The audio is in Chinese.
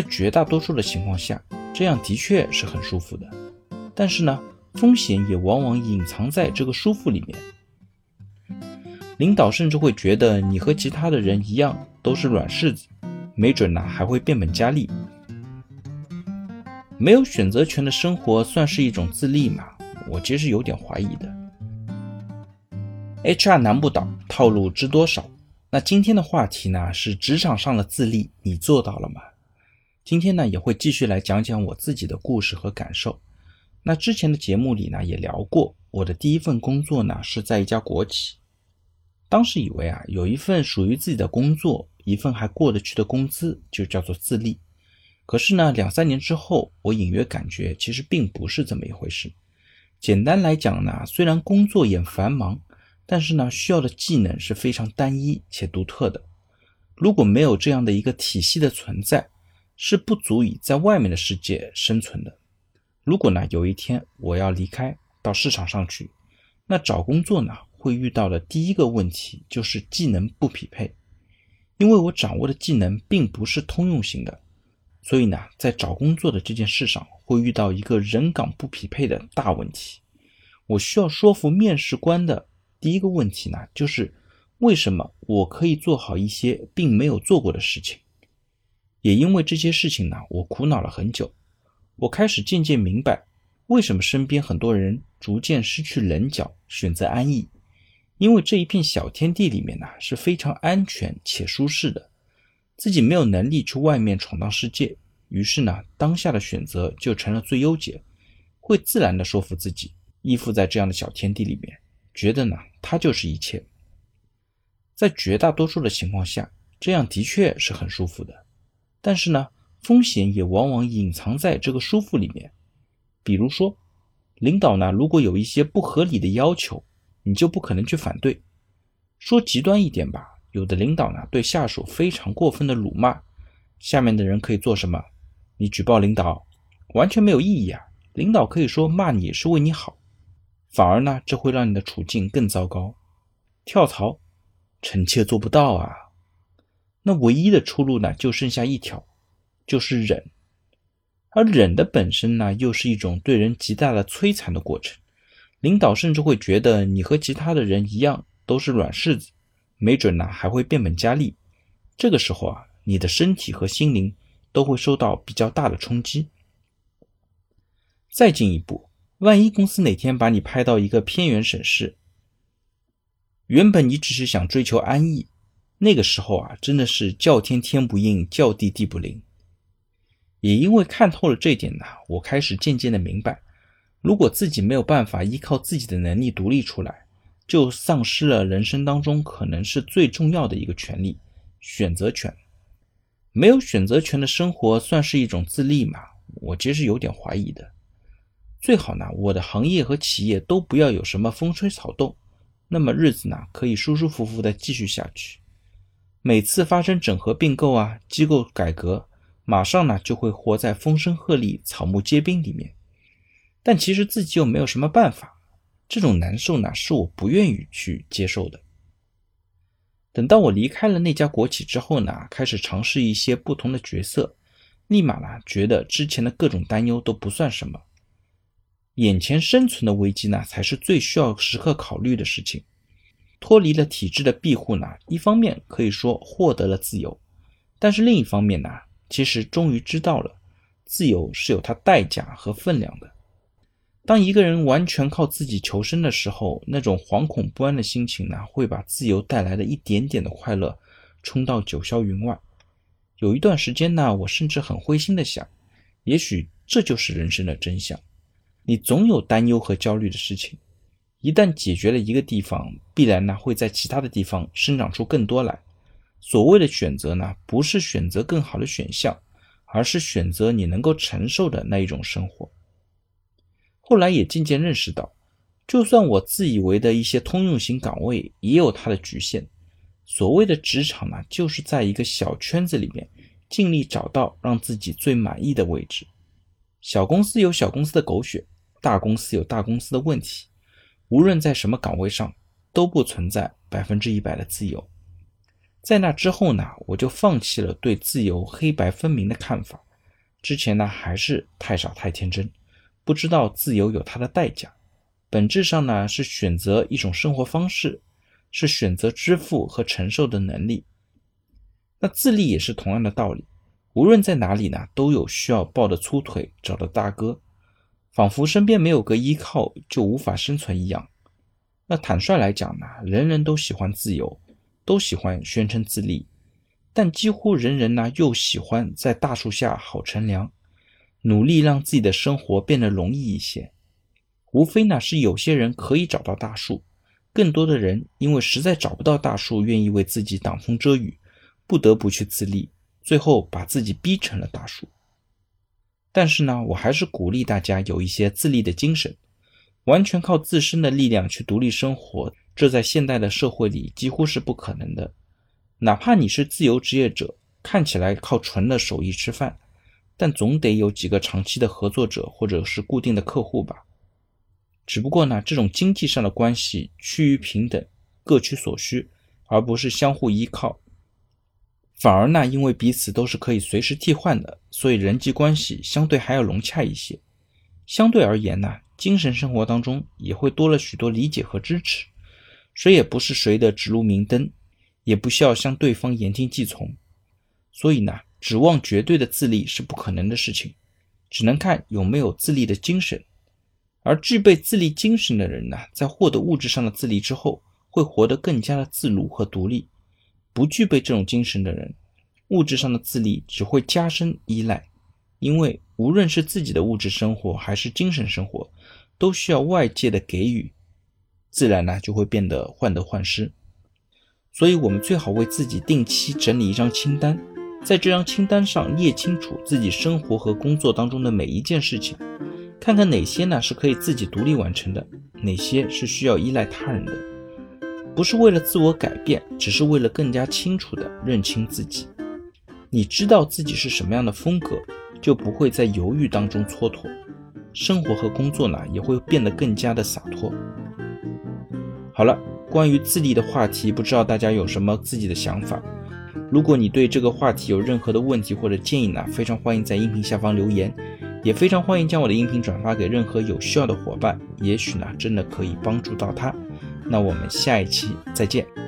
在绝大多数的情况下，这样的确是很舒服的。但是呢，风险也往往隐藏在这个舒服里面。领导甚至会觉得你和其他的人一样都是软柿子，没准呢还会变本加厉。没有选择权的生活算是一种自立吗？我其实有点怀疑的。HR 难不倒，套路知多少？那今天的话题呢是职场上的自立，你做到了吗？今天呢也会继续来讲讲我自己的故事和感受。那之前的节目里呢也聊过，我的第一份工作呢是在一家国企。当时以为啊，有一份属于自己的工作，一份还过得去的工资，就叫做自立。可是呢，两三年之后，我隐约感觉其实并不是这么一回事。简单来讲呢，虽然工作也繁忙，但是呢，需要的技能是非常单一且独特的。如果没有这样的一个体系的存在，是不足以在外面的世界生存的。如果呢，有一天我要离开到市场上去，那找工作呢？会遇到的第一个问题就是技能不匹配，因为我掌握的技能并不是通用型的，所以呢，在找工作的这件事上会遇到一个人岗不匹配的大问题。我需要说服面试官的第一个问题呢，就是为什么我可以做好一些并没有做过的事情。也因为这些事情呢，我苦恼了很久。我开始渐渐明白，为什么身边很多人逐渐失去棱角，选择安逸。因为这一片小天地里面呢是非常安全且舒适的，自己没有能力去外面闯荡世界，于是呢当下的选择就成了最优解，会自然的说服自己依附在这样的小天地里面，觉得呢它就是一切。在绝大多数的情况下，这样的确是很舒服的，但是呢风险也往往隐藏在这个舒服里面，比如说领导呢如果有一些不合理的要求。你就不可能去反对。说极端一点吧，有的领导呢对下属非常过分的辱骂，下面的人可以做什么？你举报领导，完全没有意义啊！领导可以说骂你是为你好，反而呢这会让你的处境更糟糕。跳槽，臣妾做不到啊。那唯一的出路呢就剩下一条，就是忍。而忍的本身呢又是一种对人极大的摧残的过程。领导甚至会觉得你和其他的人一样都是软柿子，没准呢还会变本加厉。这个时候啊，你的身体和心灵都会受到比较大的冲击。再进一步，万一公司哪天把你派到一个偏远省市，原本你只是想追求安逸，那个时候啊，真的是叫天天不应，叫地地不灵。也因为看透了这点呢，我开始渐渐的明白。如果自己没有办法依靠自己的能力独立出来，就丧失了人生当中可能是最重要的一个权利——选择权。没有选择权的生活算是一种自立吗？我其实有点怀疑的。最好呢，我的行业和企业都不要有什么风吹草动，那么日子呢可以舒舒服服的继续下去。每次发生整合并购啊、机构改革，马上呢就会活在风声鹤唳、草木皆兵里面。但其实自己又没有什么办法，这种难受呢，是我不愿意去接受的。等到我离开了那家国企之后呢，开始尝试一些不同的角色，立马呢觉得之前的各种担忧都不算什么，眼前生存的危机呢才是最需要时刻考虑的事情。脱离了体制的庇护呢，一方面可以说获得了自由，但是另一方面呢，其实终于知道了自由是有它代价和分量的。当一个人完全靠自己求生的时候，那种惶恐不安的心情呢，会把自由带来的一点点的快乐冲到九霄云外。有一段时间呢，我甚至很灰心的想，也许这就是人生的真相。你总有担忧和焦虑的事情，一旦解决了一个地方，必然呢会在其他的地方生长出更多来。所谓的选择呢，不是选择更好的选项，而是选择你能够承受的那一种生活。后来也渐渐认识到，就算我自以为的一些通用型岗位也有它的局限。所谓的职场呢，就是在一个小圈子里面，尽力找到让自己最满意的位置。小公司有小公司的狗血，大公司有大公司的问题。无论在什么岗位上，都不存在百分之一百的自由。在那之后呢，我就放弃了对自由黑白分明的看法，之前呢还是太傻太天真，不知道自由有它的代价。本质上呢是选择一种生活方式，是选择支付和承受的能力。那自立也是同样的道理，无论在哪里呢，都有需要抱的粗腿、找的大哥，仿佛身边没有个依靠就无法生存一样。那坦率来讲呢，人人都喜欢自由，都喜欢宣称自立，但几乎人人呢又喜欢在大树下好乘凉，努力让自己的生活变得容易一些。无非呢是有些人可以找到大树，更多的人因为实在找不到大树，愿意为自己挡风遮雨。不得不去自立，最后把自己逼成了大树。但是呢，我还是鼓励大家有一些自立的精神。完全靠自身的力量去独立生活，这在现代的社会里几乎是不可能的。哪怕你是自由职业者，看起来靠纯的手艺吃饭，但总得有几个长期的合作者或者是固定的客户吧。只不过呢，这种经济上的关系趋于平等，各取所需，而不是相互依靠。反而呢，因为彼此都是可以随时替换的，所以人际关系相对还要融洽一些。相对而言呢，精神生活当中也会多了许多理解和支持。谁也不是谁的指路明灯，也不需要向对方言听计从。所以呢，指望绝对的自立是不可能的事情，只能看有没有自立的精神。而具备自立精神的人呢，在获得物质上的自立之后，会活得更加的自如和独立。不具备这种精神的人，物质上的自立只会加深依赖，因为无论是自己的物质生活还是精神生活，都需要外界的给予，自然呢就会变得患得患失。所以，我们最好为自己定期整理一张清单，在这张清单上列清楚自己生活和工作当中的每一件事情，看看哪些呢是可以自己独立完成的，哪些是需要依赖他人的。不是为了自我改变，只是为了更加清楚地认清自己。你知道自己是什么样的风格，就不会在犹豫当中蹉跎。生活和工作呢，也会变得更加的洒脱。好了，关于自立的话题，不知道大家有什么自己的想法？如果你对这个话题有任何的问题或者建议呢，非常欢迎在音频下方留言，也非常欢迎将我的音频转发给任何有需要的伙伴，也许呢，真的可以帮助到他。那我们下一期再见。